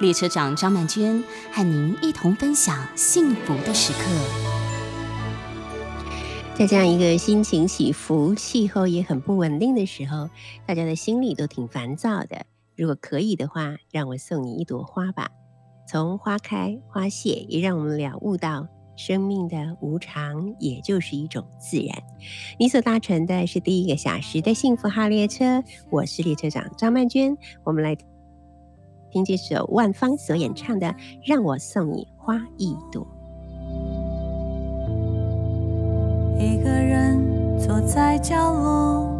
列车长张曼娟和您一同分享幸福的时刻。在这样一个心情起伏、气候也很不稳定的时候，大家的心里都挺烦躁的。如果可以的话，让我送你一朵花吧。从花开花谢，也让我们了悟到生命的无常，也就是一种自然。你所搭乘的是第一个小时的幸福号列车，我是列车长张曼娟。我们来听这首万芳所演唱的《让我送你花一朵》。一个人坐在角落，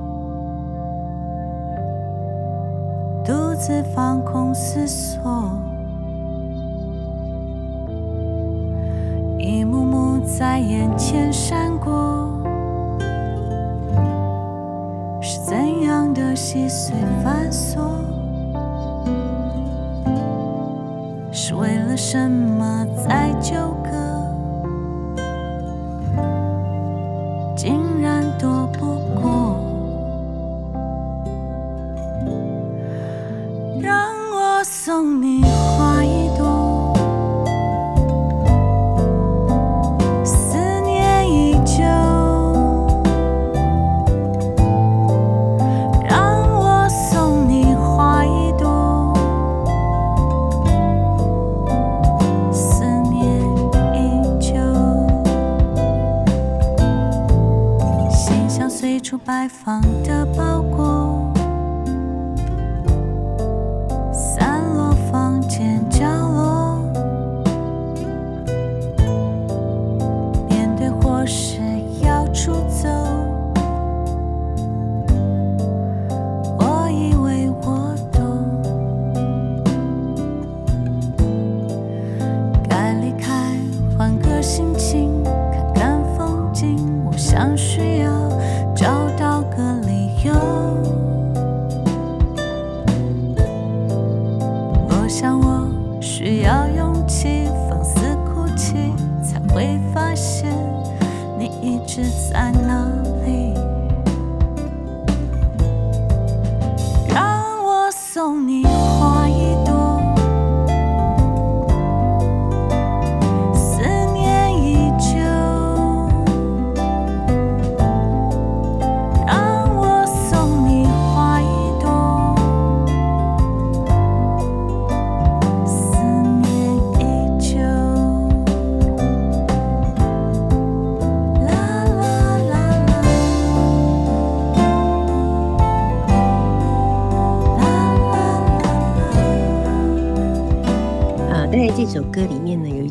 独自放空思索，一幕幕在眼前闪过，是怎样的细碎繁琐？是为了什么在纠葛？散了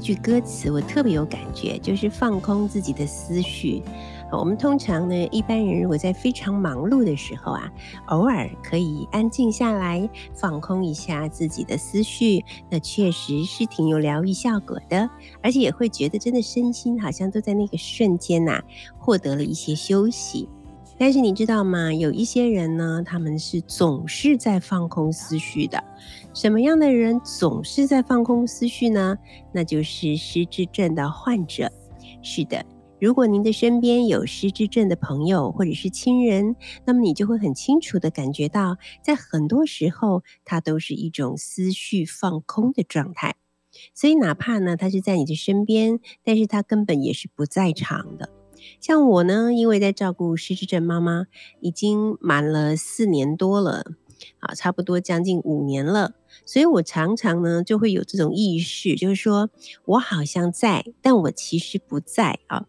句歌词我特别有感觉，就是放空自己的思绪。我们通常呢，一般人如果在非常忙碌的时候啊，偶尔可以安静下来，放空一下自己的思绪，那确实是挺有疗愈效果的，而且也会觉得真的身心好像都在那个瞬间呐，获得了一些休息。但是你知道吗？有一些人呢，他们是总是在放空思绪的。什么样的人总是在放空思绪呢？那就是失智症的患者。是的，如果您的身边有失智症的朋友或者是亲人，那么你就会很清楚的感觉到，在很多时候，他都是一种思绪放空的状态。所以，哪怕呢，他是在你的身边，但是他根本也是不在场的。像我呢，因为在照顾失智症妈妈，已经满了四年多了，啊，差不多将近五年了，所以我常常呢就会有这种意识，就是说我好像在，但我其实不在啊。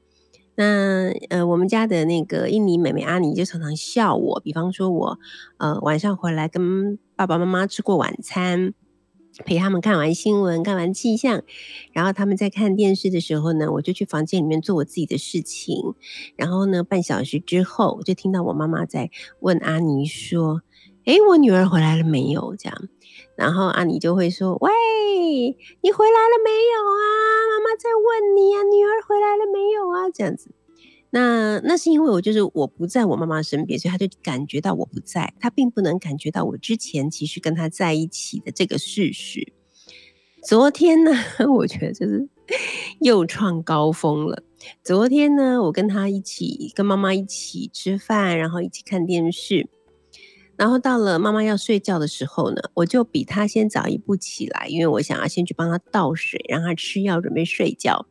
那呃，我们家的那个印尼妹妹阿妮就常常笑我，比方说我呃晚上回来跟爸爸妈妈吃过晚餐。陪他们看完新闻，看完气象，然后他们在看电视的时候呢，我就去房间里面做我自己的事情。然后呢，半小时之后，我就听到我妈妈在问阿妮说：“哎，我女儿回来了没有？这样，然后阿妮就会说：“喂，你回来了没有啊？妈妈在问你啊，女儿回来了没有啊？”这样子。那那是因为我就是我不在我妈妈身边，所以他就感觉到我不在，他并不能感觉到我之前其实跟他在一起的这个事实。昨天呢，我觉得就是 又创高峰了。昨天呢，我跟他一起跟妈妈一起吃饭，然后一起看电视，然后到了妈妈要睡觉的时候呢，我就比他先早一步起来，因为我想要先去帮他倒水，让他吃药准备睡觉。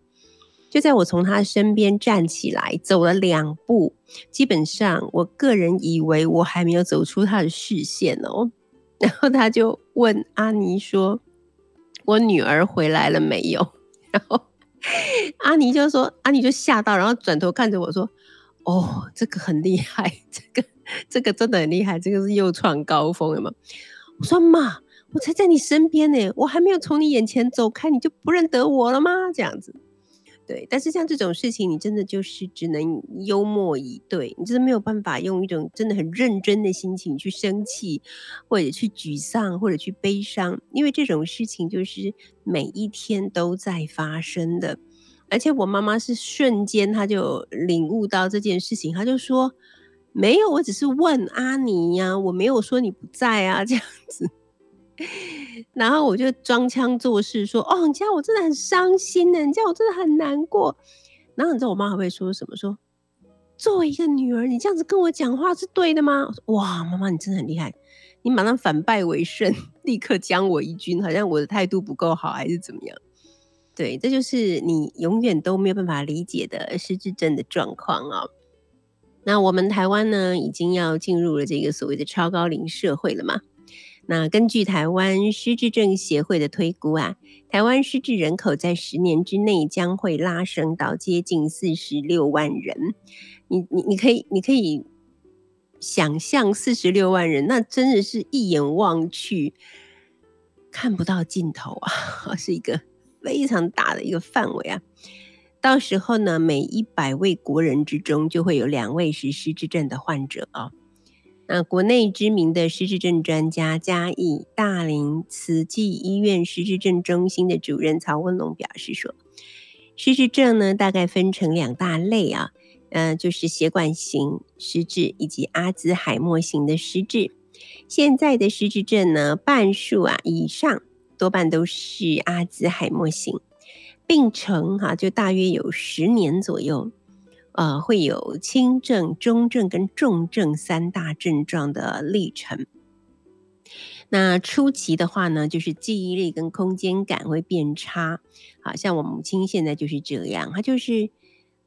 就在我从他身边站起来，走了两步，基本上我个人以为我还没有走出他的视线哦。然后他就问阿尼说：“我女儿回来了没有？” 然后阿尼就说：“阿尼就吓到，然后转头看着我说：‘哦，这个很厉害，这个这个真的很厉害，这个是又创高峰了吗？’我说：‘妈，我才在你身边呢，我还没有从你眼前走开，你就不认得我了吗？’这样子。”对，但是像这种事情，你真的就是只能幽默以对，你真的没有办法用一种真的很认真的心情去生气，或者去沮丧，或者去悲伤，因为这种事情就是每一天都在发生的。而且我妈妈是瞬间，她就领悟到这件事情，她就说：“没有，我只是问阿妮呀、我没有说你不在啊，这样子。”然后我就装腔作势说：“哦，你这样我真的很伤心呢，你这样我真的很难过。”然后你知道我妈还会说什么？说：“作为一个女儿，你这样子跟我讲话是对的吗？”哇，妈妈你真的很厉害，你马上反败为胜，立刻将我一军，好像我的态度不够好还是怎么样？对，这就是你永远都没有办法理解的失智症的状况啊、那我们台湾呢，已经要进入了这个所谓的超高龄社会了嘛？那根据台湾失智症协会的推估啊，台湾失智人口在十年之内将会拉升到接近四十六万人。你你你可以你可以想象四十六万人，那真的是一眼望去看不到尽头啊，是一个非常大的一个范围啊。到时候呢，每一百位国人之中就会有两位是失智症的患者啊。那国内知名的失智症专家嘉义大林慈济医院失智症中心的主任曹文龙表示说，失智症呢大概分成两大类啊，嗯、就是血管型失智以及阿兹海默型的失智。现在的失智症呢，半数啊以上多半都是阿兹海默型，病程哈、就大约有十年左右。呃，会有轻症、中症跟重症三大症状的历程。那初期的话呢，就是记忆力跟空间感会变差。好像我母亲现在就是这样，她就是，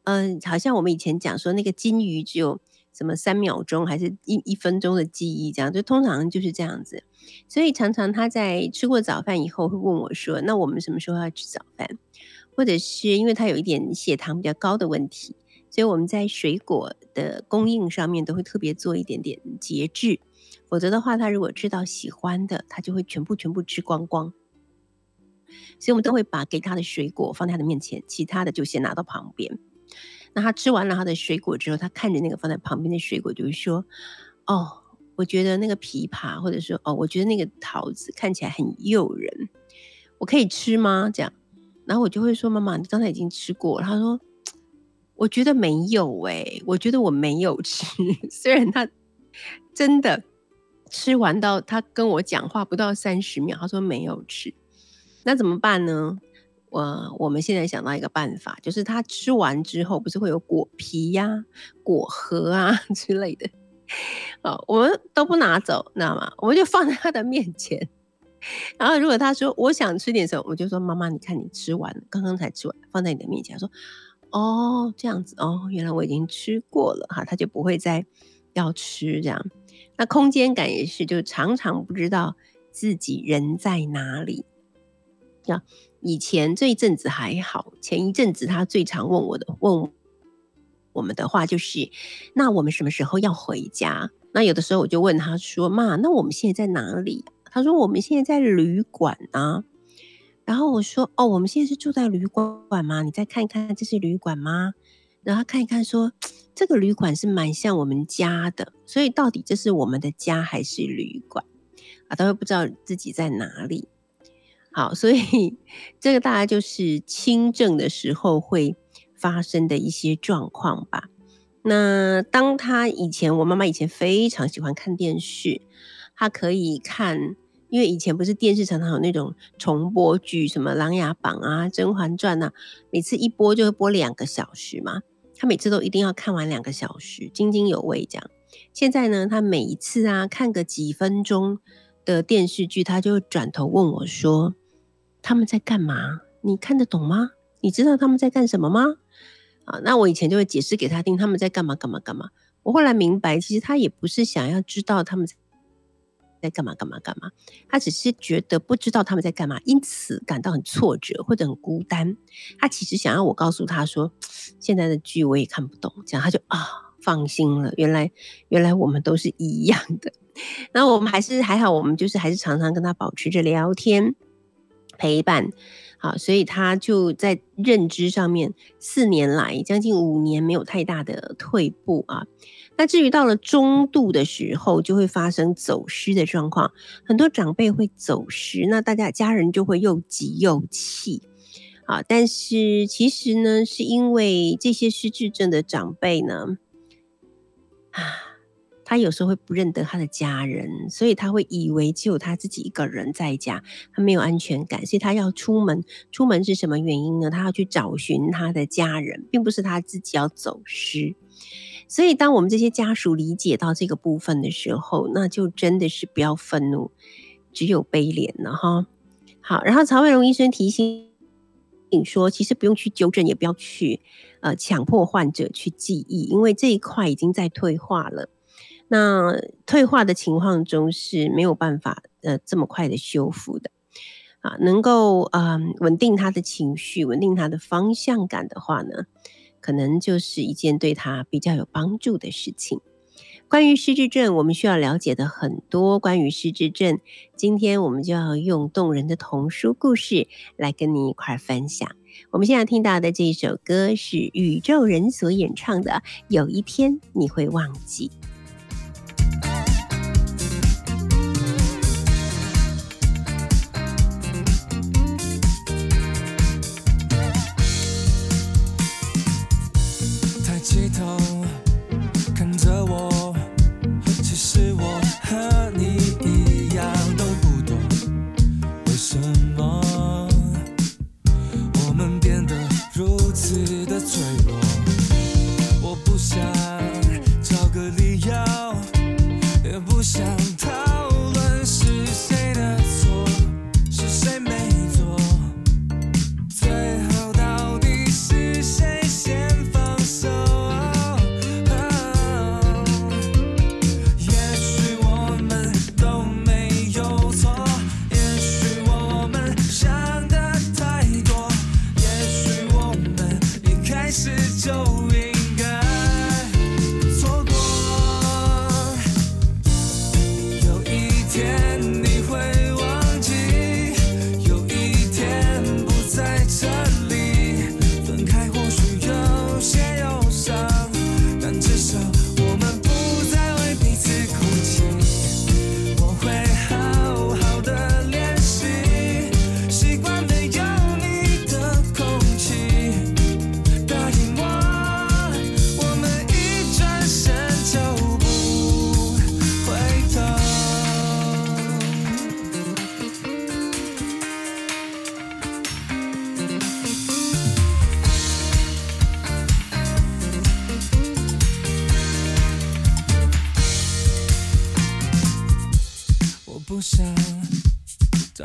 嗯、好像我们以前讲说那个金鱼只有什么三秒钟还是一一分钟的记忆，这样就通常就是这样子。所以常常她在吃过早饭以后会问我说：“那我们什么时候要吃早饭？”或者是因为她有一点血糖比较高的问题。所以我们在水果的供应上面都会特别做一点点节制，否则的话，他如果吃到喜欢的，他就会全部全部吃光光。所以我们都会把给他的水果放在他的面前，其他的就先拿到旁边。那他吃完了他的水果之后，他看着那个放在旁边的水果，就会说：“哦，我觉得那个枇杷，或者说哦，我觉得那个桃子看起来很诱人，我可以吃吗？”这样，然后我就会说：“妈妈，你刚才已经吃过。”他说。我觉得没有诶、欸，我觉得我没有吃。虽然他真的吃完到他跟我讲话不到三十秒，他说没有吃，那怎么办呢？我我们现在想到一个办法，就是他吃完之后不是会有果皮呀、果核啊 之类的，哦，我们都不拿走，知道吗？我们就放在他的面前。然后如果他说我想吃点什么，我就说妈妈，你看你吃完了，刚刚才吃完，放在你的面前，说。哦，这样子哦，原来我已经吃过了哈，他就不会再要吃这样。那空间感也是，就常常不知道自己人在哪里。那，以前这一阵子还好，前一阵子他最常问我的问我们的话就是，那我们什么时候要回家？那有的时候我就问他说，妈，那我们现在在哪里？他说我们现在在旅馆啊。然后我说：“哦，我们现在是住在旅馆吗？你再看一看，这是旅馆吗？”然后看一看说，这个旅馆是蛮像我们家的，所以到底这是我们的家还是旅馆啊？他会不知道自己在哪里。好，所以这个大概就是轻症的时候会发生的一些状况吧。那当他以前，我妈妈以前非常喜欢看电视，她可以看，因为以前不是电视常常有那种重播剧，什么《琅琊榜》啊，《甄嬛传》啊，每次一播就会播两个小时嘛。他每次都一定要看完两个小时，津津有味这样。现在呢，他每一次啊看个几分钟的电视剧，他就转头问我说：“他们在干嘛？你看得懂吗？你知道他们在干什么吗？”啊，那我以前就会解释给他听，他们在干嘛干嘛干嘛。我后来明白，其实他也不是想要知道他们在干嘛干嘛干嘛，他只是觉得不知道他们在干嘛，因此感到很挫折或者很孤单。他其实想要我告诉他说，现在的剧我也看不懂，这样他就啊放心了。原来原来我们都是一样的。那我们还是还好，我们就是还是常常跟他保持着聊天陪伴。好，所以他就在认知上面四年来将近五年没有太大的退步啊。那至于到了中度的时候，就会发生走失的状况，很多长辈会走失，那大家家人就会又急又气啊。但是其实呢，是因为这些失智症的长辈呢，啊。他有时候会不认得他的家人，所以他会以为只有他自己一个人在家，他没有安全感，所以他要出门。出门是什么原因呢？他要去找寻他的家人，并不是他自己要走失。所以，当我们这些家属理解到这个部分的时候，那就真的是不要愤怒，只有悲怜了哈。好，然后曹惠荣医生提醒你说，其实不用去纠正，也不要去呃强迫患者去记忆，因为这一块已经在退化了。那退化的情况中是没有办法呃这么快的修复的啊，能够啊稳定他的情绪，稳定他的方向感的话呢，可能就是一件对他比较有帮助的事情。关于失智症，我们需要了解的很多。关于失智症，今天我们就要用动人的童书故事来跟你一块分享。我们现在听到的这一首歌是宇宙人所演唱的《有一天你会忘记》。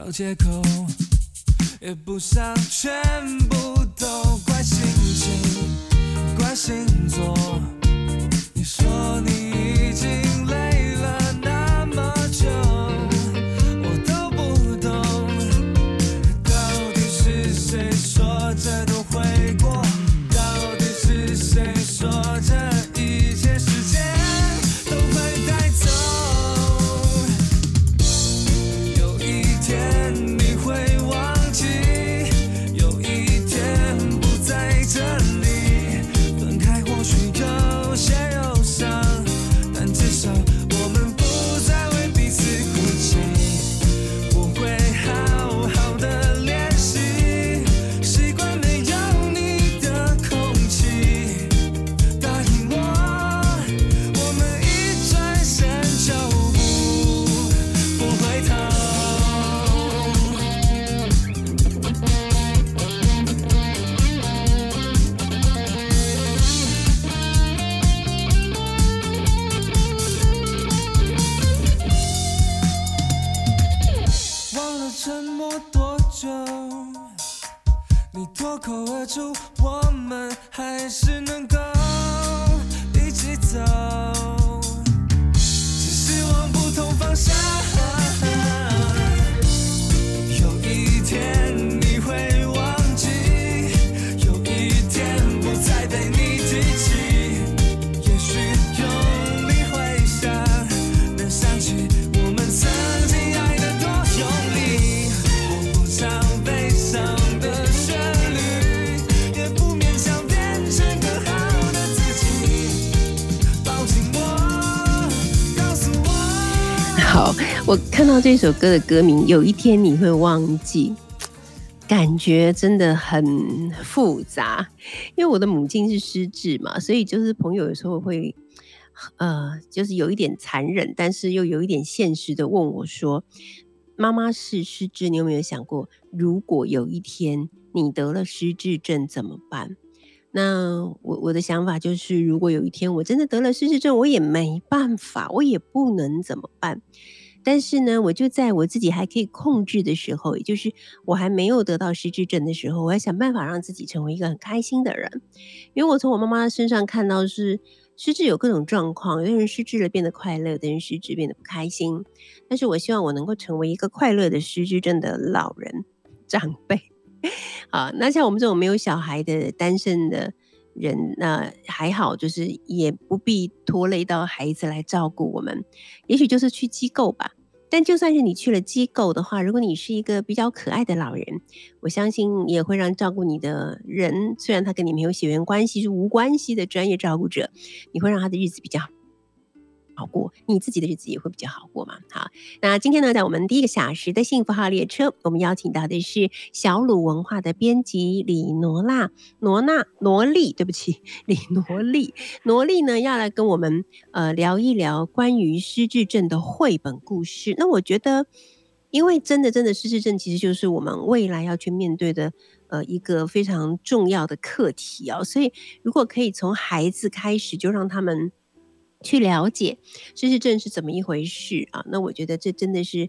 找借口，也不想全看到这首歌的歌名，有一天你会忘记，感觉真的很复杂。因为我的母亲是失智嘛，所以就是朋友有时候会，呃，就是有一点残忍，但是又有一点现实的问我说：“妈妈是失智，你有没有想过，如果有一天你得了失智症怎么办？”那我我的想法就是，如果有一天我真的得了失智症，我也没办法，我也不能怎么办。但是呢，我就在我自己还可以控制的时候，也就是我还没有得到失智症的时候，我要想办法让自己成为一个很开心的人。因为我从我妈妈身上看到是失智有各种状况，有的人失智了变得快乐，有的人失智变得不开心。但是我希望我能够成为一个快乐的失智症的老人长辈。好，那像我们这种没有小孩的单身的人，那还好，就是也不必拖累到孩子来照顾我们，也许就是去机构吧。但就算是你去了机构的话，如果你是一个比较可爱的老人，我相信也会让照顾你的人，虽然他跟你没有血缘关系，是无关系的专业照顾者，你会让他的日子比较好过，你自己的日子也会比较好过嘛。好，那今天呢，在我们第一个小时的幸福号列车，我们邀请到的是小鲁文化的编辑李挪娜、挪娜、罗莉，对不起，李挪莉，挪莉呢要来跟我们呃聊一聊关于失智症的绘本故事。那我觉得，因为真的真的失智症其实就是我们未来要去面对的呃一个非常重要的课题哦，所以如果可以从孩子开始就让他们。去了解失智症是怎么一回事啊？那我觉得这真的是，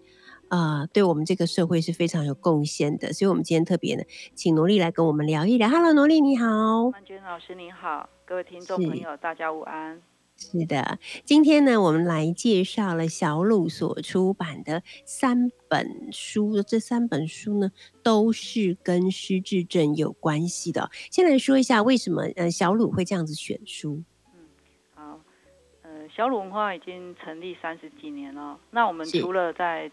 啊、呃，对我们这个社会是非常有贡献的。所以，我们今天特别呢，请罗丽来跟我们聊一聊。Hello，罗丽你好，曼娟老师你好，各位听众朋友大家午安。是的，今天呢，我们来介绍了小鲁所出版的三本书，这三本书呢，都是跟失智症有关系的。先来说一下为什么呃小鲁会这样子选书。小鲁文化已经成立三十几年了。那我们除了在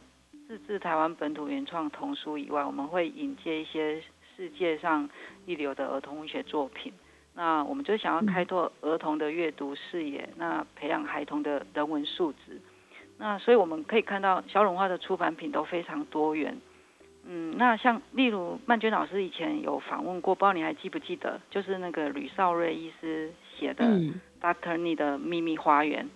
自制台湾本土原创童书以外，我们会引介一些世界上一流的儿童文学作品。那我们就想要开拓儿童的阅读视野，那培养孩童的人文素质。那所以我们可以看到小鲁文化的出版品都非常多元。嗯，那像例如曼娟老师以前有访问过，不知道你还记不记得，就是那个吕少瑞医师写的。Doctor Ni 的秘密花园，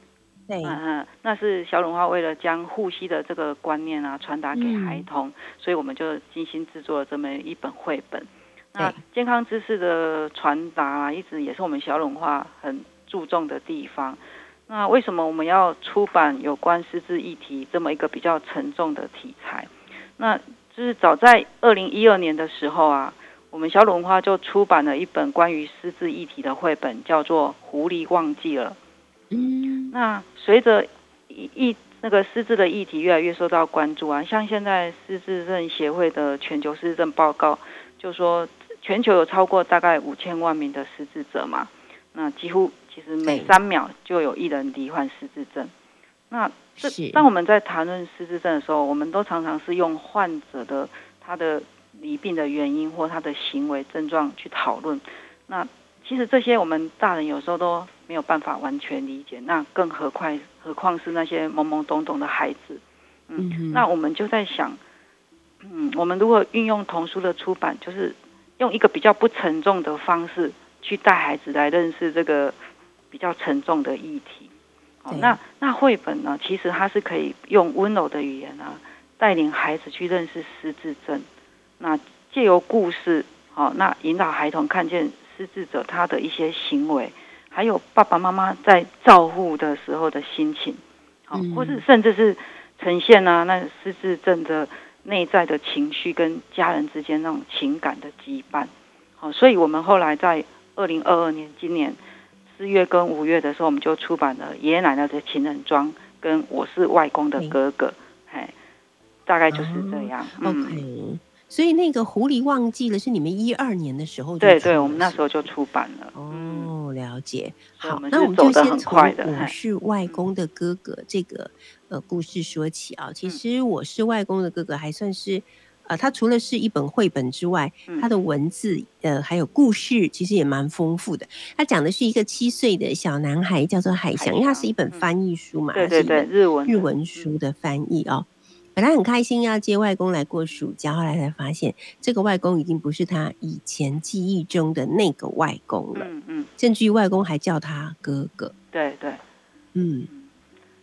对，嗯嗯，那是小鲁文化为了将护膝的这个观念啊传达给孩童，嗯，所以我们就精心制作了这么一本绘本。那健康知识的传达啊，一直也是我们小鲁文化很注重的地方。那为什么我们要出版有关失智议题这么一个比较沉重的题材？那就是早在二零一二年的时候啊。我们小鲁文化就出版了一本关于失智议题的绘本，叫做《狐狸忘记了》。嗯，那随着议那个失智的议题越来越受到关注啊，像现在失智症协会的全球失智症报告就说，全球有超过大概五千万名的失智者嘛，那几乎其实每三秒就有一人罹患失智症。那这当我们在谈论失智症的时候，我们都常常是用患者的他的。离病的原因或他的行为症状去讨论，那其实这些我们大人有时候都没有办法完全理解，那更何况何况是那些懵懵懂懂的孩子，嗯，嗯，那我们就在想，嗯，我们如果运用童书的出版，就是用一个比较不沉重的方式去带孩子来认识这个比较沉重的议题，好，那那绘本呢，其实它是可以用温柔的语言啊，带领孩子去认识失智症。那借由故事，好，那引导孩童看见失智者他的一些行为，还有爸爸妈妈在照护的时候的心情，好，或是甚至是呈现呢、啊，那失智症的内在的情绪跟家人之间那种情感的羁绊。好，所以我们后来在二零二二年今年四月跟五月的时候，我们就出版了《爷爷奶奶的情人装》跟《我是外公的哥哥》，哎，大概就是这样。哦、OK。所以那个狐狸忘记了是你们一二年的时候，对对，我们那时候就出版了。哦，了解。好，我那我们就先从我是外公的哥哥这个呃故事说起啊。其实我是外公的哥哥还算是呃，他除了是一本绘本之外，他的文字呃还有故事其实也蛮丰富的。他讲的是一个七岁的小男孩叫做海翔，因为他是一本翻译书嘛，对对对，日文日文书的翻译哦。本来很开心要接外公来过暑假，后来才发现这个外公已经不是他以前记忆中的那个外公了。嗯嗯，甚至于外公还叫他哥哥。对对，嗯，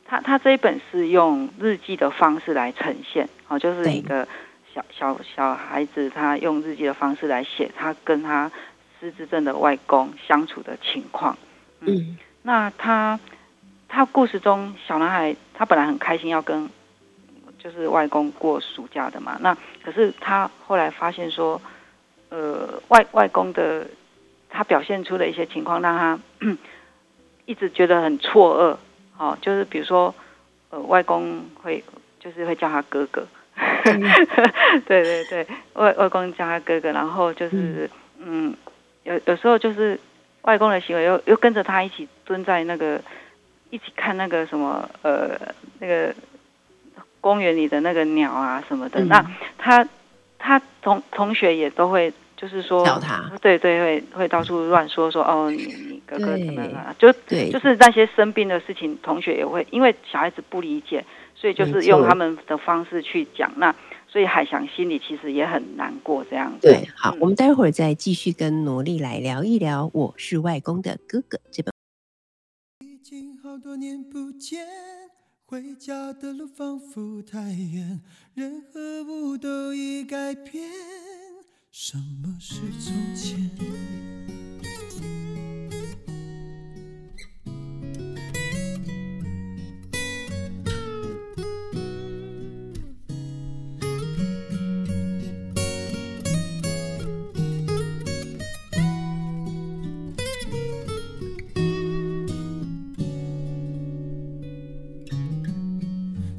他他这一本是用日记的方式来呈现，哦，就是一个小小小孩子，他用日记的方式来写他跟他失智症的外公相处的情况。嗯，嗯，那他他故事中小男孩他本来很开心要跟。就是外公过暑假的嘛，那可是他后来发现说，呃，外外公的他表现出的一些情况，让他 一直觉得很错愕。哦，就是比如说，呃，外公会就是会叫他哥哥，嗯、对对 对，外外公叫他哥哥，然后就是嗯，嗯，有有时候就是外公的行为又又跟着他一起蹲在那个一起看那个什么呃那个。公园里的那个鸟啊什么的，嗯、那他他同同学也都会就是说，他对对会会到处乱说说哦，你你哥哥怎么了？就对就是那些生病的事情，同学也会因为小孩子不理解，所以就是用他们的方式去讲。那所以海翔心里其实也很难过这样子。对，好，嗯、我们待会儿再继续跟萝莉来聊一聊《我是外公的哥哥》这本。已经好多年不见。回家的路仿佛太远，人和物都已改变。什么是从前？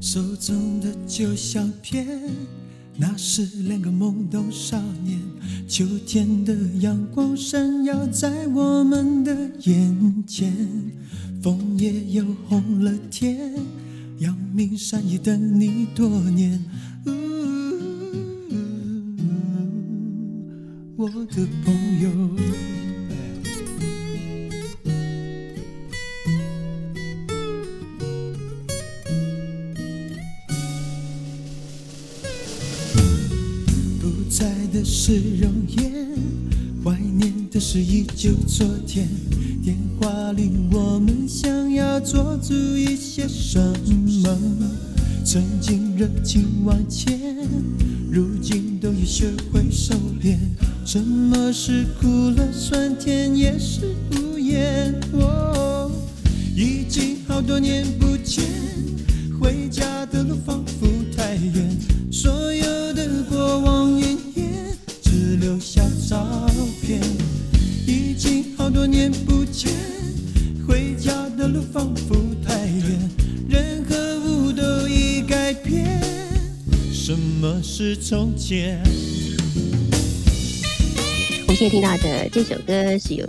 手中的旧相片，那是两个懵懂少年。秋天的阳光闪耀在我们的眼前，枫叶又红了天，阳明山已等你多年。我的朋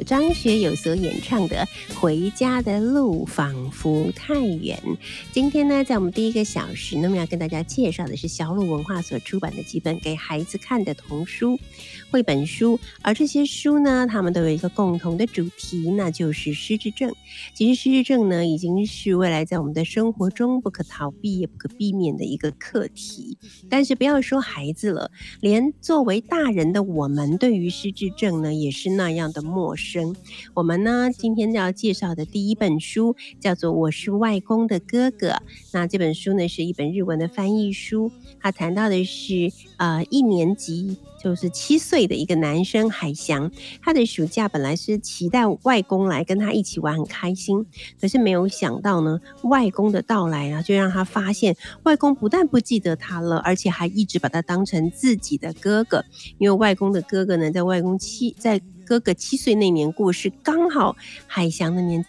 张学友所演唱的《回家的路仿佛太远》。今天呢，在我们第一个小时，那么要跟大家介绍的是小鲁文化所出版的几本给孩子看的童书、绘本书。而这些书呢，他们都有一个共同的主题，那就是失智症。其实失智症呢，已经是未来在我们的生活中不可逃避也不可避免的一个课题。但是不要说孩子了，连作为大人的我们，对于失智症呢也是那样的陌生。我们呢今天要介绍的第一本书叫做《我是外公的哥哥》。那这本书呢是一本日文的翻译书，它谈到的是呃一年级。就是七岁的一个男生海翔，他的暑假本来是期待外公来跟他一起玩，很开心。可是没有想到呢，外公的到来呢，就让他发现外公不但不记得他了，而且还一直把他当成自己的哥哥。因为外公的哥哥呢，在外公七在哥哥七岁那年过世，刚好海翔的年。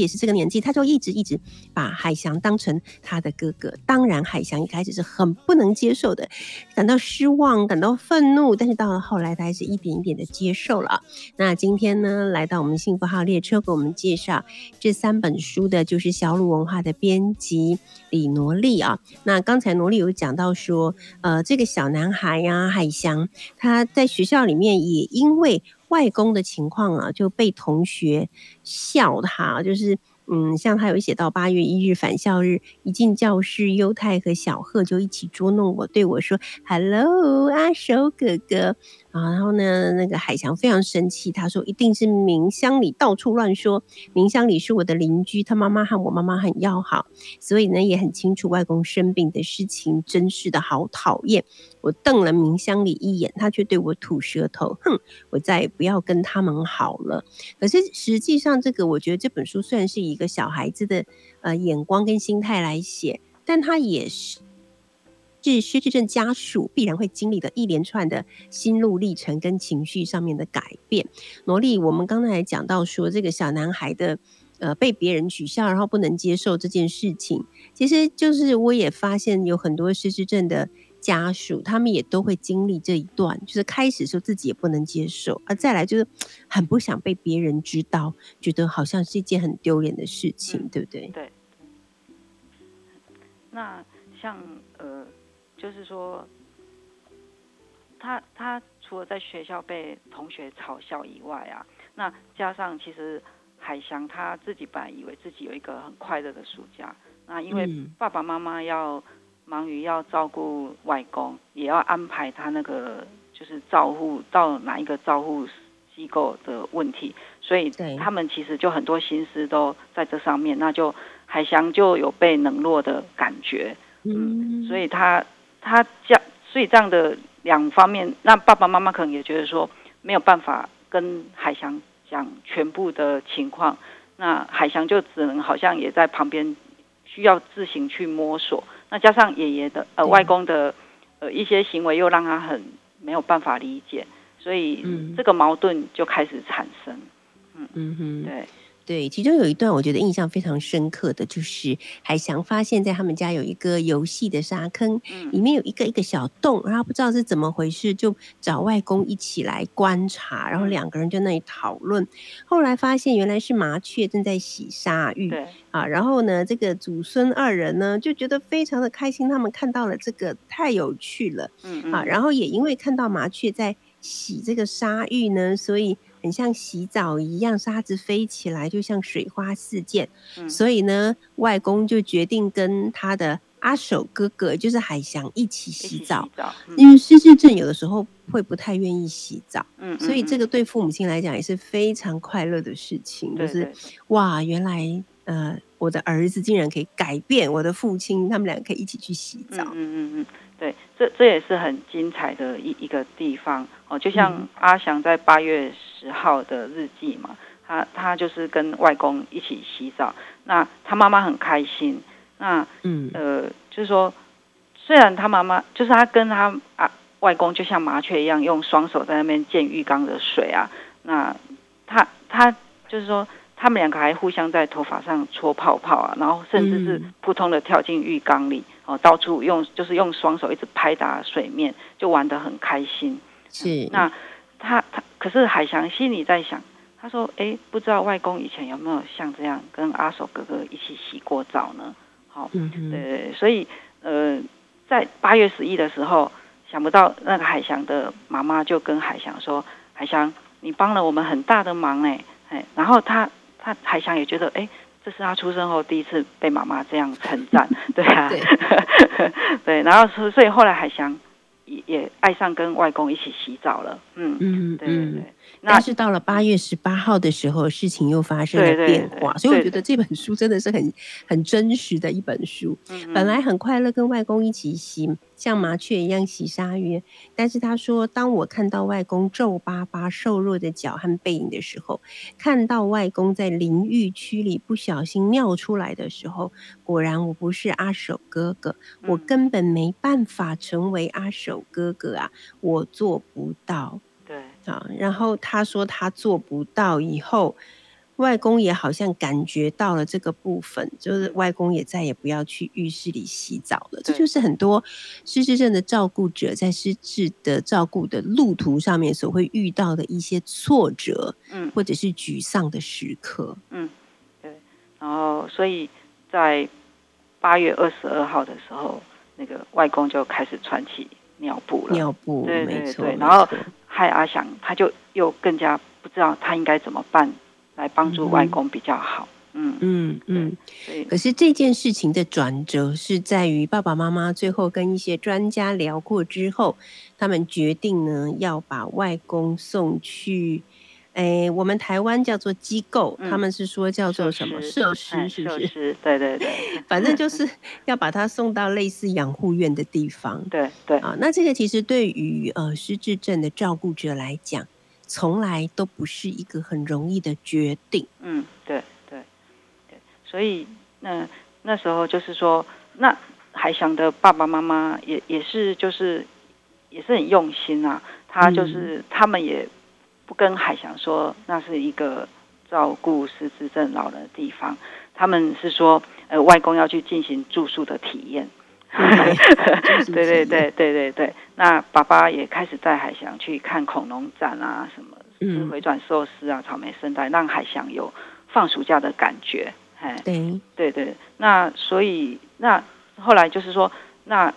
也是这个年纪，他就一直一直把海翔当成他的哥哥。当然，海翔一开始是很不能接受的，感到失望，感到愤怒。但是到了后来，他还是一点一点的接受了。那今天呢，来到我们幸福号列车，给我们介绍这三本书的，就是小鲁文化的编辑李挪丽啊。那刚才挪丽有讲到说，呃，这个小男孩呀、海翔，他在学校里面也因为。外公的情况啊，就被同学笑他，就是嗯，像他有写到八月一日返校日，一进教室，优太和小贺就一起捉弄我，对我说：“Hello，阿手哥哥。”啊，然后呢，那个海翔非常生气，他说一定是明乡里到处乱说，明乡里是我的邻居，他妈妈和我妈妈很要好，所以呢也很清楚外公生病的事情，真是的好讨厌。我瞪了明乡里一眼，他却对我吐舌头，哼，我再也不要跟他们好了。可是实际上，这个我觉得这本书虽然是一个小孩子的呃眼光跟心态来写，但他也是。是失智症家属必然会经历的一连串的心路历程跟情绪上面的改变。罗莉，我们刚才讲到说，这个小男孩的呃被别人取笑，然后不能接受这件事情，其实就是我也发现有很多失智症的家属，他们也都会经历这一段，就是开始时候自己也不能接受，而再来就是很不想被别人知道，觉得好像是一件很丢脸的事情，嗯、对不对？对。那像呃。就是说，他他除了在学校被同学嘲笑以外啊，那加上其实海翔他自己本来以为自己有一个很快乐的暑假，那因为爸爸妈妈要忙于要照顾外公，也要安排他那个就是照护到哪一个照护机构的问题，所以他们其实就很多心思都在这上面，那就海翔就有被冷落的感觉，嗯，所以他。他这样，所以这样的两方面，那爸爸妈妈可能也觉得说没有办法跟海翔讲全部的情况，那海翔就只能好像也在旁边需要自行去摸索。那加上爷爷的呃外公的呃一些行为，又让他很没有办法理解，所以这个矛盾就开始产生。嗯嗯哼，对。对，其中有一段我觉得印象非常深刻的就是海翔发现，在他们家有一个游戏的沙坑，里面有一个一个小洞，然后不知道是怎么回事，就找外公一起来观察，然后两个人就那里讨论。后来发现原来是麻雀正在洗沙浴，啊，然后呢，这个祖孙二人呢就觉得非常的开心，他们看到了这个太有趣了，嗯啊，然后也因为看到麻雀在洗这个沙浴呢，所以。很像洗澡一样，沙子飞起来，就像水花四溅。嗯、所以呢，外公就决定跟他的阿守哥哥，就是海翔一起洗澡。洗澡嗯、因为失智症有的时候会不太愿意洗澡，嗯、所以这个对父母亲来讲也是非常快乐的事情。就是哇，原来呃，我的儿子竟然可以改变我的父亲，他们两个可以一起去洗澡。嗯嗯嗯。对，这这也是很精彩的一一个地方哦。就像阿翔在八月十号的日记嘛，他他就是跟外公一起洗澡，那他妈妈很开心。那嗯呃，就是说，虽然他妈妈就是他跟他啊外公就像麻雀一样，用双手在那边溅浴缸的水啊。那他他就是说，他们两个还互相在头发上搓泡泡啊，然后甚至是扑通的跳进浴缸里。哦，到处用就是用双手一直拍打水面，就玩得很开心。是，嗯、那他他可是海翔心里在想，他说：“哎，不知道外公以前有没有像这样跟阿守哥哥一起洗过澡呢？”好，嗯哼，对，所以呃，在八月十一的时候，想不到那个海翔的妈妈就跟海翔说：“海翔，你帮了我们很大的忙哎哎。”然后他他海翔也觉得哎。这是他出生后第一次被妈妈这样称赞，对啊，对，对，然后所所以后来海翔也也爱上跟外公一起洗澡了，嗯嗯，对对对，但是到了八月十八号的时候，事情又发生了变化，所以我觉得这本书真的是很很真实的一本书。本来很快乐，跟外公一起洗，像麻雀一样洗鲨鱼。但是他说，当我看到外公皱巴巴、瘦弱的脚和背影的时候，看到外公在淋浴区里不小心尿出来的时候，果然我不是阿守哥哥，我根本没办法成为阿守哥哥啊，我做不到。啊，然后他说他做不到，以后外公也好像感觉到了这个部分，就是外公也再也不要去浴室里洗澡了。这就是很多失智症的照顾者在失智的照顾的路途上面所会遇到的一些挫折，嗯，或者是沮丧的时刻，嗯，对。然后，所以在八月二十二号的时候，那个外公就开始穿起尿布了，尿布，对对对，然后。害阿翔，他就又更加不知道他应该怎么办来帮助外公比较好。嗯嗯嗯。可是这件事情的转折是在于爸爸妈妈最后跟一些专家聊过之后，他们决定呢要把外公送去，哎，我们台湾叫做机构，他们是说叫做什么设施？是不是？对对对，反正就是 要把他送到类似养护院的地方。对对啊，那这个其实对于呃失智症的照顾者来讲，从来都不是一个很容易的决定。嗯，对对对，所以那那时候就是说，那海翔的爸爸妈妈也也是就是也是很用心啊，他就是、嗯、他们也。不跟海翔说，那是一个照顾失智症老人的地方。他们是说，呃，外公要去进行住宿的体验。对 对对对对对。那爸爸也开始带海翔去看恐龙展啊，什么是回转寿司啊，草莓圣代，让海翔有放暑假的感觉。哎，对对对。那所以，那后来就是说，那。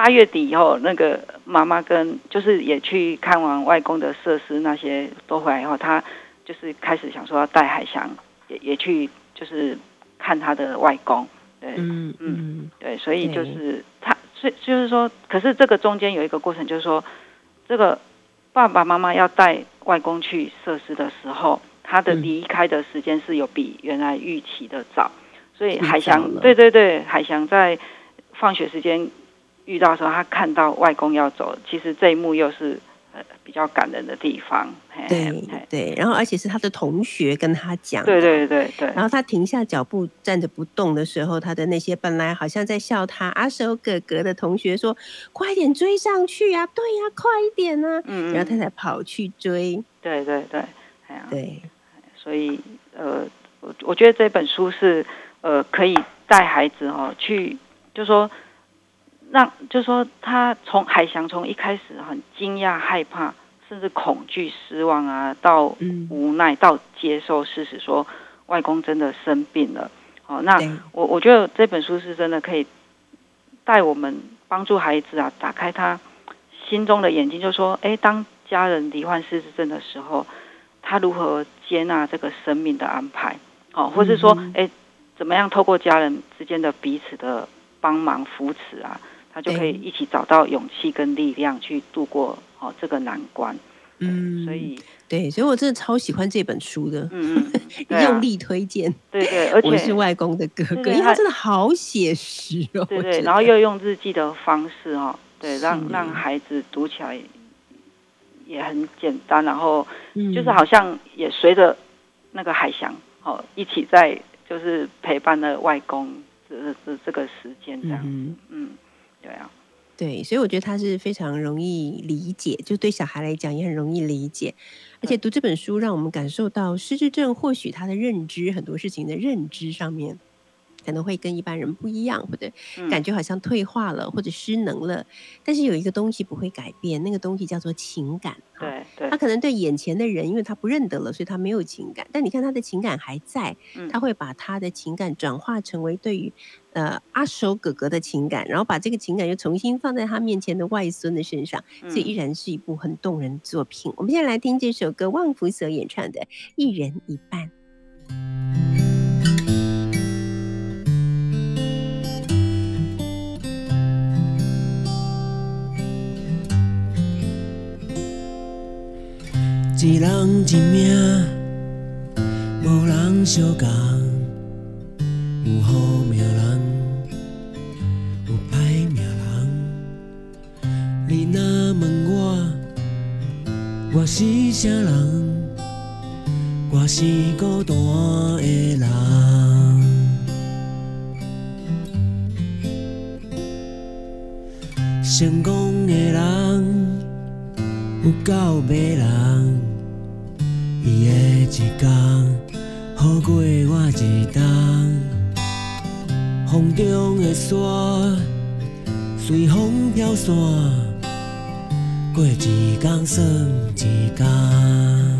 八月底以后，那个妈妈跟就是也去看完外公的设施，那些都回来以后，他就是开始想说要带海翔也也去，就是看他的外公。对，嗯嗯，对，所以就是他，所以就是说，可是这个中间有一个过程，就是说，这个爸爸妈妈要带外公去设施的时候，他的离开的时间是有比原来预期的早，所以海翔，对对对，海翔在放学时间。遇到的时候，他看到外公要走，其实这一幕又是呃比较感人的地方。对对，然后而且是他的同学跟他讲，对对对对。然后他停下脚步站着不动的时候，他的那些本来好像在笑他阿守哥哥的同学说：“快点追上去呀、啊！”对呀、啊，快一点啊！嗯，然后他才跑去追。对对对，对。所以呃，我我觉得这本书是呃可以带孩子哦去，就说。让就是说，他从海翔从一开始很惊讶、害怕，甚至恐惧、失望啊，到无奈，到接受事实，说外公真的生病了。哦，那我我觉得这本书是真的可以带我们帮助孩子啊，打开他心中的眼睛，就说，哎，当家人罹患失智症的时候，他如何接纳这个生命的安排？哦，或是说，哎，怎么样透过家人之间的彼此的帮忙扶持啊？他就可以一起找到勇气跟力量去度过哦这个难关，嗯，所以对，所以我真的超喜欢这本书的，嗯嗯，用力推荐，对对，而且我是外公的哥哥，因为他真的好写实哦，对对，然后又用日记的方式哦，对，让让孩子读起来也很简单，然后就是好像也随着那个海翔哦一起在就是陪伴了外公这这这个时间这样，嗯。对啊，对，所以我觉得他是非常容易理解，就对小孩来讲也很容易理解，而且读这本书让我们感受到失智症或许他的认知很多事情的认知上面。可能会跟一般人不一样，或者感觉好像退化了，或者失能了。但是有一个东西不会改变，那个东西叫做情感。对对，他可能对眼前的人，因为他不认得了，所以他没有情感。但你看他的情感还在，他会把他的情感转化成为对于呃阿守哥哥的情感，然后把这个情感又重新放在他面前的外孙的身上，所以依然是一部很动人的作品。我们现在来听这首歌，旺福所演唱的《一人一半》。一人一命，无人相共，有好命人，有歹命人。你若问我，我是啥人？我是孤单的人。成功的人有够迷人，伊的一天好过我一冬。风中的沙随风飘散，过一天算一天。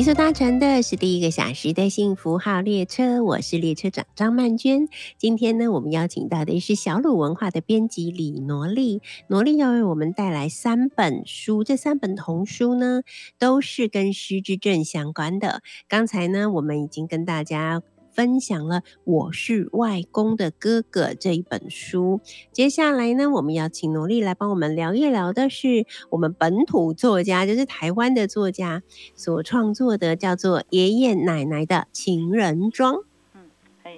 你所搭乘的是第一个小时的幸福号列车，我是列车长张曼娟。今天呢，我们邀请到的是小鲁文化的编辑李挪丽，挪丽要为我们带来三本书，这三本童书呢，都是跟失智症相关的。刚才呢，我们已经跟大家。分享了《我是外公的哥哥》这一本书。接下来呢，我们要请努力来帮我们聊一聊的是我们本土作家，就是台湾的作家所创作的，叫做《爷爷奶奶的情人装》。嗯，哎，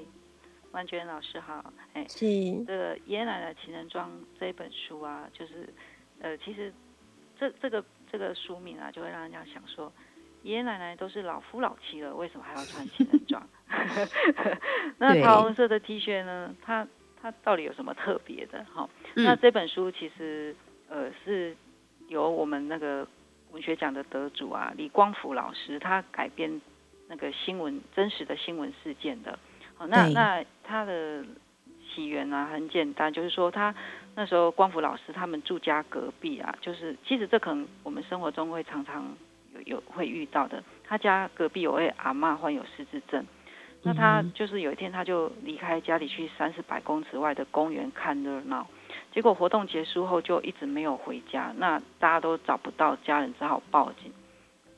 万娟老师好，哎，是这个《爷爷奶奶情人装》这一本书啊，就是呃，其实这这个这个书名啊，就会让人家想说。爷爷奶奶都是老夫老妻了，为什么还要穿情人装？那桃红色的 T 恤呢？它它到底有什么特别的？哈、嗯，那这本书其实呃是由我们那个文学奖的得主啊李光福老师他改编那个新闻真实的新闻事件的。好，那那他的起源啊很简单，就是说他那时候光福老师他们住家隔壁啊，就是其实这可能我们生活中会常常。有有会遇到的，他家隔壁有位阿嬷患有失智症，那他就是有一天他就离开家里去三四百公尺外的公园看热闹，结果活动结束后就一直没有回家，那大家都找不到家人，只好报警。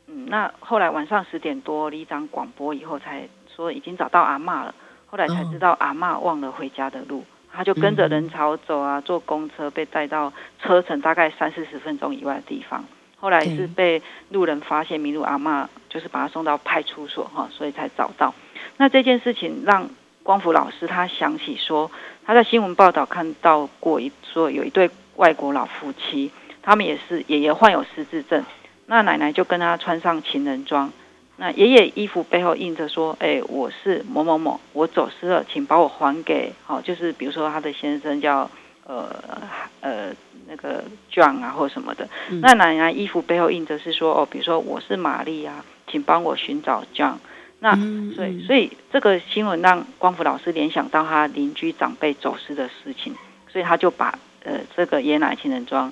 嗯，那后来晚上十点多，里长广播以后才说已经找到阿妈了，后来才知道阿妈忘了回家的路，他就跟着人潮走啊，坐公车被带到车程大概三四十分钟以外的地方。后来是被路人发现迷路阿妈，就是把他送到派出所哈，所以才找到。那这件事情让光福老师他想起说，他在新闻报道看到过一说有一对外国老夫妻，他们也是爷爷患有失智症，那奶奶就跟他穿上情人装，那爷爷衣服背后印着说，哎，我是某某某，我走失了，请把我还给，好，就是比如说他的先生叫呃呃。那个 John 啊，或什么的，嗯、那奶奶衣服背后印着是说哦，比如说我是玛丽啊，请帮我寻找 John。那、嗯、所以所以这个新闻让光福老师联想到他邻居长辈走失的事情，所以他就把呃这个爷奶情人装。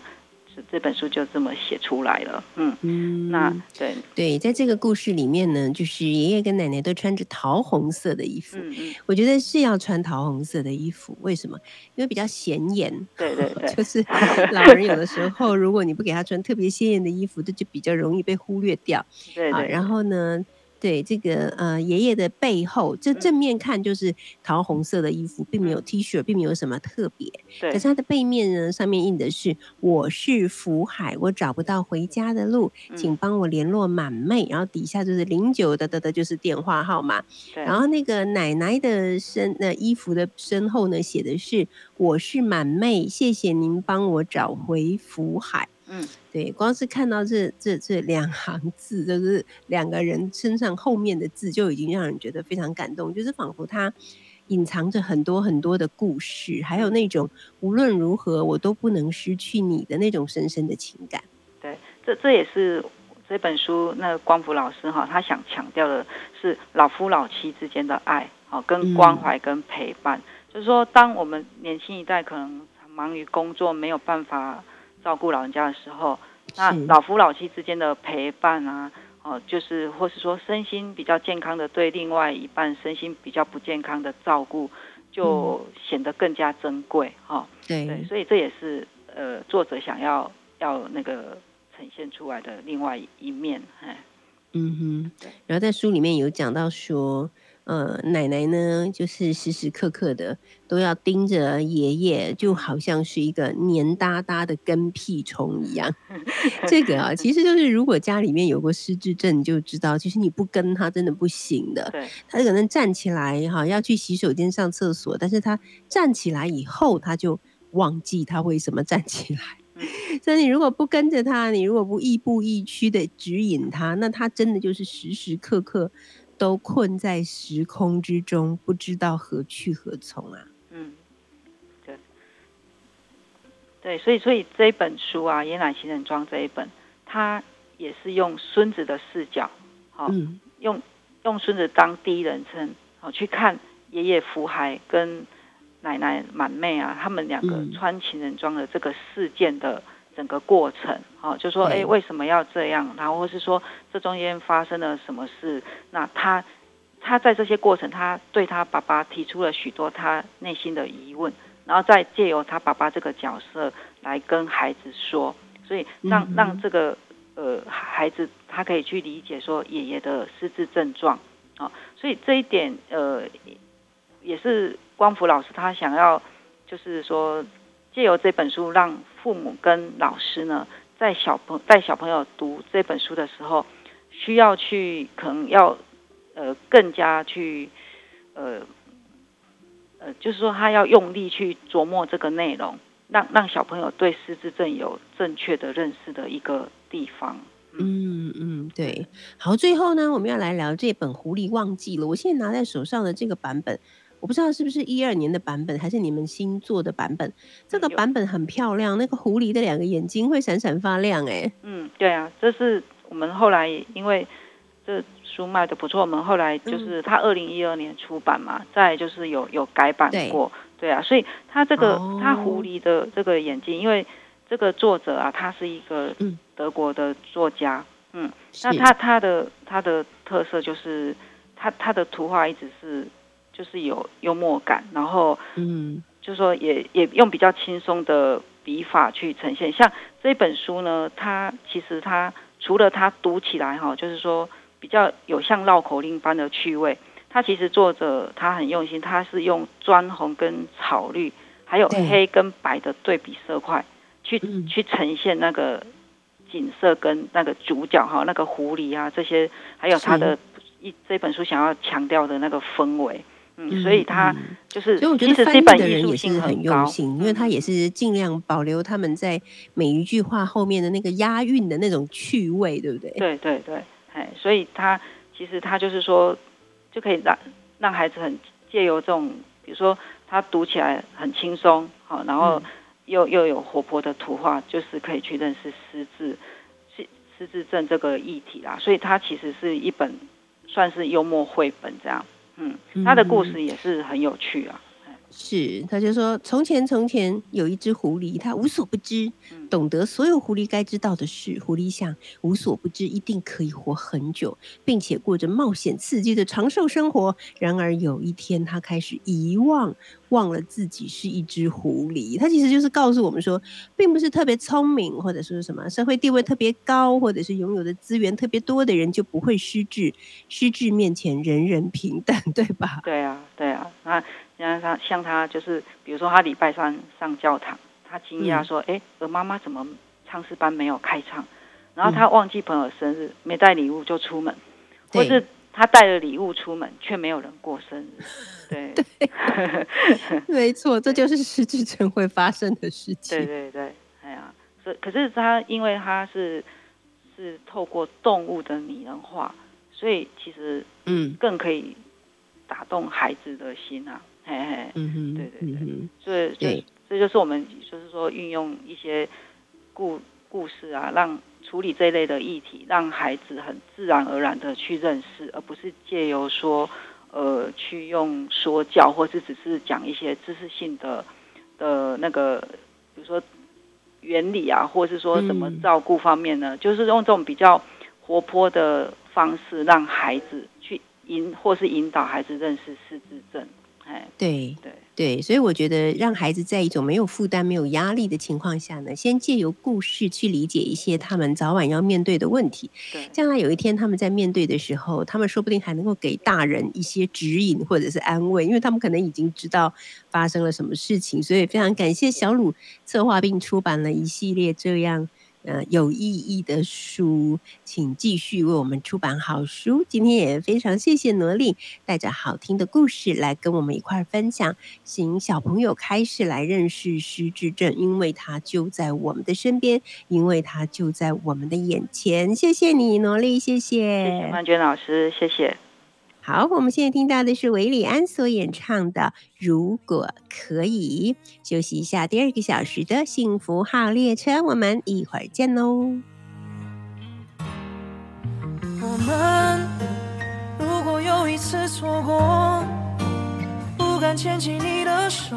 这本书就这么写出来了，嗯嗯，那对。对，在这个故事里面呢，就是爷爷跟奶奶都穿着桃红色的衣服，嗯嗯，我觉得是要穿桃红色的衣服，为什么？因为比较显眼，对对对，就是 老人有的时候，如果你不给他穿特别鲜艳的衣服，这就比较容易被忽略掉，对对，对，然后呢。对这个呃爷爷的背后，这正面看就是桃红色的衣服，并没有 T 恤，并没有什么特别。对。可是它的背面呢，上面印的是“我是福海，我找不到回家的路，请帮我联络满妹”，然后底下就是零九的的的，就是电话号码。对。然后那个奶奶的身那衣服的身后呢，写的是“我是满妹，谢谢您帮我找回福海”。嗯，对，光是看到这这这两行字，就是两个人身上后面的字，就已经让人觉得非常感动，就是仿佛他隐藏着很多很多的故事，还有那种无论如何我都不能失去你的那种深深的情感。对，这这也是这本书那个光福老师哈，他想强调的是老夫老妻之间的爱，好，跟关怀跟陪伴，嗯，就是说，当我们年轻一代可能忙于工作，没有办法。照顾老人家的时候，那老夫老妻之间的陪伴啊，哦，就是或是说身心比较健康的对另外一半身心比较不健康的照顾，就显得更加珍贵哈、哦。对，所以这也是呃作者想要要那个呈现出来的另外一面。哎，嗯哼，然后在书里面有讲到说，呃，奶奶呢，就是时时刻刻的都要盯着爷爷，就好像是一个黏哒哒的跟屁虫一样。这个啊，其实就是如果家里面有过失智症，你就知道，其实你不跟他真的不行的。对，他可能站起来哈，要去洗手间上厕所，但是他站起来以后，他就忘记他为什么站起来。嗯、所以你如果不跟着他，你如果不亦步亦趋的指引他，那他真的就是时时刻刻。都困在时空之中，不知道何去何从啊！嗯，对，对，所以，所以这一本书啊，《爷奶情人装》这一本，它也是用孙子的视角，好、哦嗯，用用孙子当第一人称，好、哦、去看爷爷福海跟奶奶满妹啊，他们两个穿情人装的这个事件的。整个过程，好、哦，就说，哎，为什么要这样？然后或是说，这中间发生了什么事？那他，他在这些过程，他对他爸爸提出了许多他内心的疑问，然后再借由他爸爸这个角色来跟孩子说，所以让让这个呃孩子他可以去理解说爷爷的失智症状，啊、哦，所以这一点呃也是光福老师他想要就是说。借由这本书，让父母跟老师呢，在小朋带小朋友读这本书的时候，需要去可能要呃更加去呃呃，就是说他要用力去琢磨这个内容，让让小朋友对失智症有正确的认识的一个地方。嗯嗯，对。好，最后呢，我们要来聊这本《狐狸忘记了》。我现在拿在手上的这个版本。我不知道是不是一二年的版本，还是你们新做的版本。这个版本很漂亮，那个狐狸的两个眼睛会闪闪发亮，哎。嗯，对啊，这是我们后来因为这书卖的不错，我们后来就是它二零一二年出版嘛，再就是有有改版过，对，对啊，所以它这个它狐狸的这个眼睛，因为这个作者啊，他是一个德国的作家，嗯，嗯那他他的他的特色就是他他的图画一直是。就是有幽默感，然后嗯，就是说也也用比较轻松的笔法去呈现。像这本书呢，它其实它除了它读起来哈，就是说比较有像绕口令般的趣味，它其实作者他很用心，他是用砖红跟草绿，还有黑跟白的对比色块去去呈现那个景色跟那个主角哈，那个狐狸啊这些，还有他的一这本书想要强调的那个氛围。嗯，所以他就是，所以我觉得翻译的人也是很用心，因为他也是尽量保留他们在每一句话后面的那个押韵的那种趣味，对不对？对对对，哎，所以他其实他就是说，就可以让让孩子很借由这种，比如说他读起来很轻松，好，然后又又有活泼的图画，就是可以去认识失智失失智症这个议题啦。所以它其实是一本算是幽默绘本这样。嗯，他的故事也是很有趣啊。是，他就说，从前从前有一只狐狸，它无所不知，懂得所有狐狸该知道的事。狐狸想，无所不知一定可以活很久，并且过着冒险刺激的长寿生活。然而有一天，他开始遗忘。忘了自己是一只狐狸，他其实就是告诉我们说，并不是特别聪明，或者说是什么社会地位特别高，或者是拥有的资源特别多的人就不会失智。失智面前人人平等，对吧？对啊，对啊啊。那像他，像他就是，比如说他礼拜三上教堂，他惊讶说：“哎、嗯，鹅妈妈怎么唱诗班没有开唱？”然后他忘记朋友生日，没带礼物就出门，或是。他带了礼物出门，却没有人过生日。对 对，没错，这就是失智症会发生的事情。对对对，哎呀，是可是他因为他是是透过动物的拟人化，所以其实嗯更可以打动孩子的心啊。嘿嘿，嗯哼，对对对，嗯、所以对，这就是我们就是说运用一些故故事啊，让。处理这一类的议题，让孩子很自然而然的去认识，而不是借由说，呃，去用说教，或是只是讲一些知识性的的那个，比如说原理啊，或是说什么照顾方面呢，嗯，就是用这种比较活泼的方式，让孩子去引，或是引导孩子认识失智症。哎，对对。对，所以我觉得让孩子在一种没有负担、没有压力的情况下呢，先借由故事去理解一些他们早晚要面对的问题。对，将来有一天他们在面对的时候，他们说不定还能够给大人一些指引或者是安慰，因为他们可能已经知道发生了什么事情。所以非常感谢小鲁策划并出版了一系列这样。呃，有意义的书，请继续为我们出版好书。今天也非常谢谢罗令带着好听的故事来跟我们一块儿分享，请小朋友开始来认识失智症，因为它就在我们的身边，因为它就在我们的眼前。谢谢你，罗令，谢谢。谢谢曼娟老师，谢谢。好，我们现在听到的是韦礼安所演唱的《如果可以》。休息一下，第二个小时的幸福号列车，我们一会儿见喽。我们如果又一次错过，不敢牵起你的手，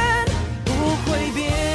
不会变。